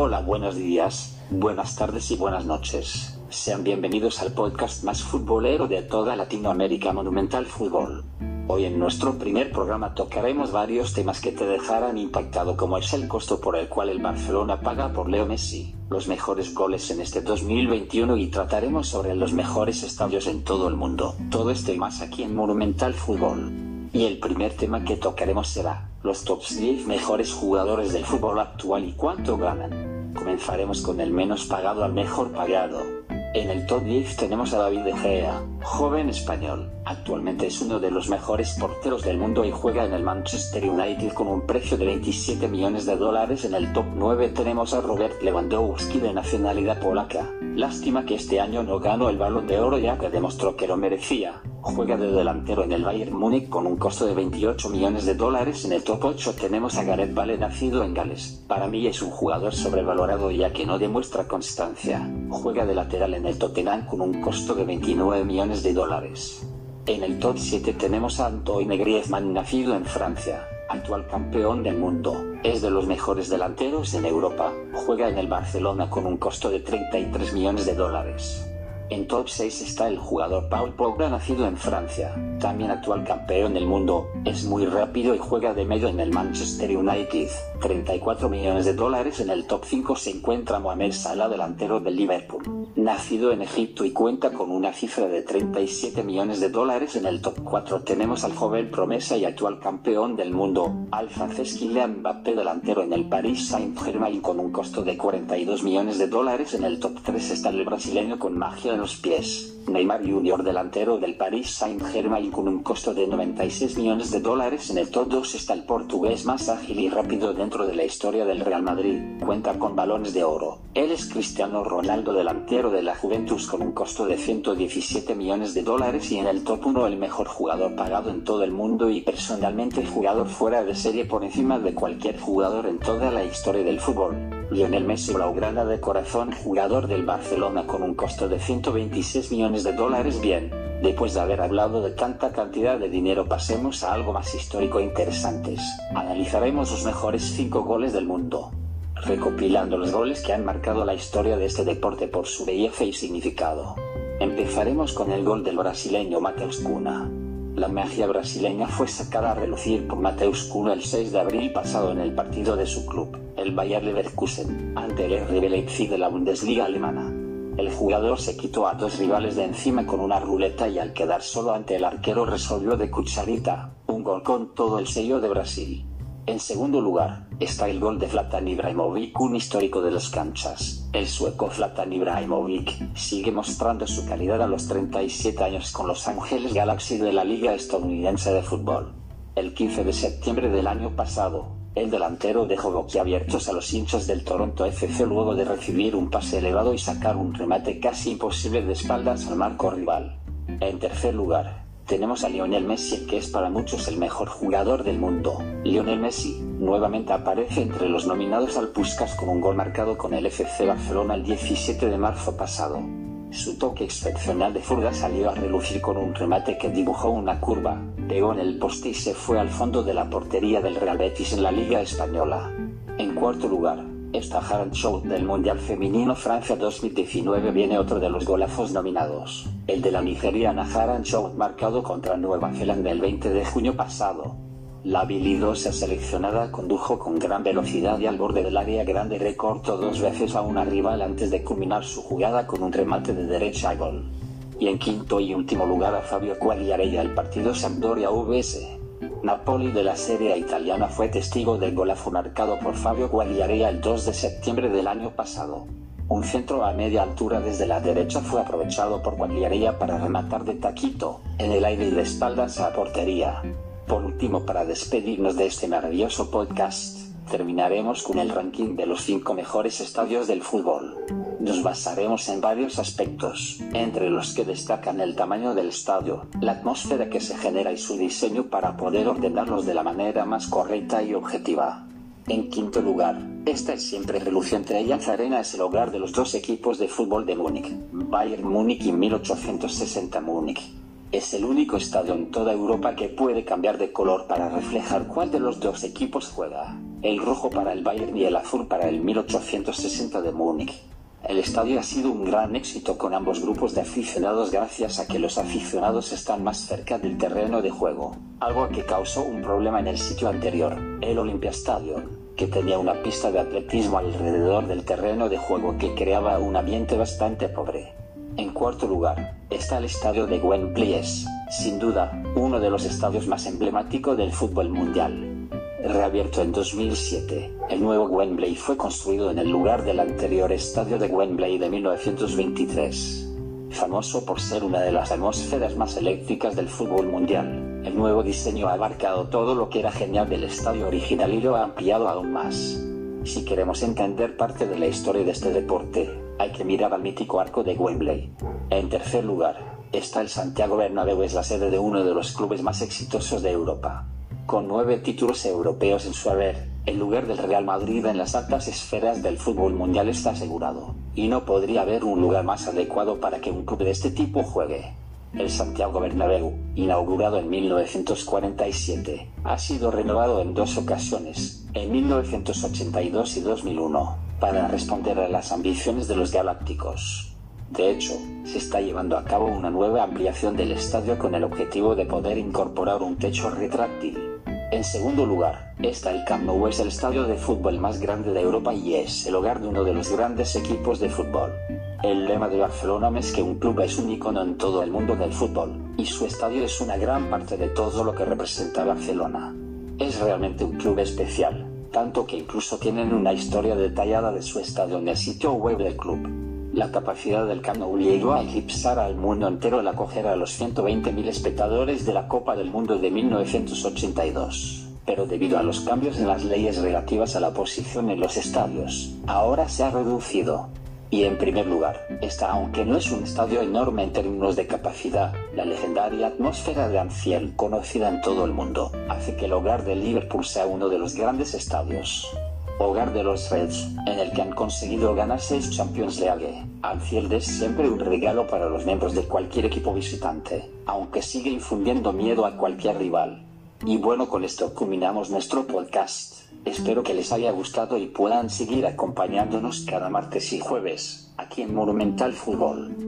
Hola, buenos días, buenas tardes y buenas noches. Sean bienvenidos al podcast más futbolero de toda Latinoamérica Monumental Fútbol. Hoy en nuestro primer programa tocaremos varios temas que te dejarán impactado como es el costo por el cual el Barcelona paga por Leo Messi, los mejores goles en este 2021 y trataremos sobre los mejores estadios en todo el mundo. Todo esto y más aquí en Monumental Fútbol. Y el primer tema que tocaremos será los top 10 mejores jugadores del fútbol actual y cuánto ganan. Comenzaremos con el menos pagado al mejor pagado. En el top 10 tenemos a David De Gea, joven español. Actualmente es uno de los mejores porteros del mundo y juega en el Manchester United con un precio de 27 millones de dólares. En el top 9 tenemos a Robert Lewandowski de nacionalidad polaca. Lástima que este año no ganó el balón de oro ya que demostró que lo merecía. Juega de delantero en el Bayern Múnich con un costo de 28 millones de dólares. En el top 8 tenemos a Gareth Bale nacido en Gales. Para mí es un jugador sobrevalorado ya que no demuestra constancia. Juega de lateral en el Tottenham con un costo de 29 millones de dólares. En el top 7 tenemos a Antoine Griezmann nacido en Francia actual campeón del mundo, es de los mejores delanteros en Europa, juega en el Barcelona con un costo de 33 millones de dólares. En top 6 está el jugador Paul Pogba nacido en Francia, también actual campeón del mundo, es muy rápido y juega de medio en el Manchester United. 34 millones de dólares en el top 5 se encuentra Mohamed Salah delantero del Liverpool, nacido en Egipto y cuenta con una cifra de 37 millones de dólares en el top 4 tenemos al joven promesa y actual campeón del mundo, al francés Kylian Mbappé delantero en el Paris Saint-Germain con un costo de 42 millones de dólares en el top 3 está el brasileño con magia los pies. Neymar Jr. delantero del Paris Saint-Germain con un costo de 96 millones de dólares en el top 2 está el portugués más ágil y rápido dentro de la historia del Real Madrid, cuenta con balones de oro. Él es Cristiano Ronaldo delantero de la Juventus con un costo de 117 millones de dólares y en el top 1 el mejor jugador pagado en todo el mundo y personalmente jugador fuera de serie por encima de cualquier jugador en toda la historia del fútbol. Lionel Messi Blaugrana de corazón jugador del Barcelona con un costo de 126 millones de dólares bien. Después de haber hablado de tanta cantidad de dinero pasemos a algo más histórico e interesantes. Analizaremos los mejores 5 goles del mundo. Recopilando los goles que han marcado la historia de este deporte por su belleza y significado. Empezaremos con el gol del brasileño Mateus Cunha. La magia brasileña fue sacada a relucir por Mateus Cunha el 6 de abril pasado en el partido de su club, el Bayer Leverkusen, ante el RB Leipzig de la Bundesliga alemana. El jugador se quitó a dos rivales de encima con una ruleta y al quedar solo ante el arquero resolvió de cucharita, un gol con todo el sello de Brasil. En segundo lugar, está el gol de Zlatan Ibrahimovic, un histórico de las canchas. El sueco Zlatan Ibrahimovic sigue mostrando su calidad a los 37 años con Los Ángeles Galaxy de la Liga Estadounidense de Fútbol. El 15 de septiembre del año pasado, el delantero dejó boquiabiertos a los hinchas del Toronto FC luego de recibir un pase elevado y sacar un remate casi imposible de espaldas al marco rival. En tercer lugar, tenemos a Lionel Messi, que es para muchos el mejor jugador del mundo. Lionel Messi nuevamente aparece entre los nominados al Puskas con un gol marcado con el FC Barcelona el 17 de marzo pasado. Su toque excepcional de furga salió a relucir con un remate que dibujó una curva, pegó en el poste y se fue al fondo de la portería del Real Betis en la Liga Española. En cuarto lugar, está Haran Show del Mundial Femenino Francia 2019 viene otro de los golazos nominados, el de la nigeriana Haran Show marcado contra Nueva Zelanda el 20 de junio pasado. La habilidosa seleccionada condujo con gran velocidad y al borde del área grande recortó dos veces a una rival antes de culminar su jugada con un remate de derecha a gol. Y en quinto y último lugar a Fabio Quagliarella el partido Sampdoria VS. Napoli de la Serie italiana fue testigo del golazo marcado por Fabio Quagliarella el 2 de septiembre del año pasado. Un centro a media altura desde la derecha fue aprovechado por Quagliarella para rematar de taquito, en el aire y de espaldas a portería. Por último, para despedirnos de este maravilloso podcast, terminaremos con el ranking de los 5 mejores estadios del fútbol. Nos basaremos en varios aspectos, entre los que destacan el tamaño del estadio, la atmósfera que se genera y su diseño para poder ordenarlos de la manera más correcta y objetiva. En quinto lugar, esta es siempre reluciente Allianz Arena es el hogar de los dos equipos de fútbol de Múnich, Bayern Múnich y 1860 Múnich. Es el único estadio en toda Europa que puede cambiar de color para reflejar cuál de los dos equipos juega. el rojo para el Bayern y el azul para el 1860 de Múnich. El estadio ha sido un gran éxito con ambos grupos de aficionados gracias a que los aficionados están más cerca del terreno de juego, algo que causó un problema en el sitio anterior, el Olympia Stadium, que tenía una pista de atletismo alrededor del terreno de juego que creaba un ambiente bastante pobre. En cuarto lugar, está el estadio de Wembley, sin duda, uno de los estadios más emblemáticos del fútbol mundial reabierto en 2007. El nuevo Wembley fue construido en el lugar del anterior estadio de Wembley de 1923. Famoso por ser una de las atmósferas más eléctricas del fútbol mundial, el nuevo diseño ha abarcado todo lo que era genial del estadio original y lo ha ampliado aún más. Si queremos entender parte de la historia de este deporte, hay que mirar al mítico arco de Wembley. En tercer lugar, está el Santiago Bernabéu, es la sede de uno de los clubes más exitosos de Europa con nueve títulos europeos en su haber, el lugar del Real Madrid en las altas esferas del fútbol mundial está asegurado, y no podría haber un lugar más adecuado para que un club de este tipo juegue. El Santiago Bernabéu, inaugurado en 1947, ha sido renovado en dos ocasiones, en 1982 y 2001, para responder a las ambiciones de los galácticos. De hecho, se está llevando a cabo una nueva ampliación del estadio con el objetivo de poder incorporar un techo retráctil en segundo lugar, está el Camp Nou, es el estadio de fútbol más grande de Europa y es el hogar de uno de los grandes equipos de fútbol. El lema de Barcelona es que un club es un icono en todo el mundo del fútbol, y su estadio es una gran parte de todo lo que representa Barcelona. Es realmente un club especial, tanto que incluso tienen una historia detallada de su estadio en el sitio web del club. La capacidad del Camp llegó a eclipsar al mundo entero al acoger a los 120.000 espectadores de la Copa del Mundo de 1982. Pero debido a los cambios en las leyes relativas a la posición en los estadios, ahora se ha reducido. Y en primer lugar, está aunque no es un estadio enorme en términos de capacidad, la legendaria atmósfera de Anfield, conocida en todo el mundo, hace que el hogar de Liverpool sea uno de los grandes estadios hogar de los Reds, en el que han conseguido ganar seis Champions League. Anfield es siempre un regalo para los miembros de cualquier equipo visitante, aunque sigue infundiendo miedo a cualquier rival. Y bueno, con esto culminamos nuestro podcast. Espero que les haya gustado y puedan seguir acompañándonos cada martes y jueves, aquí en Monumental Fútbol.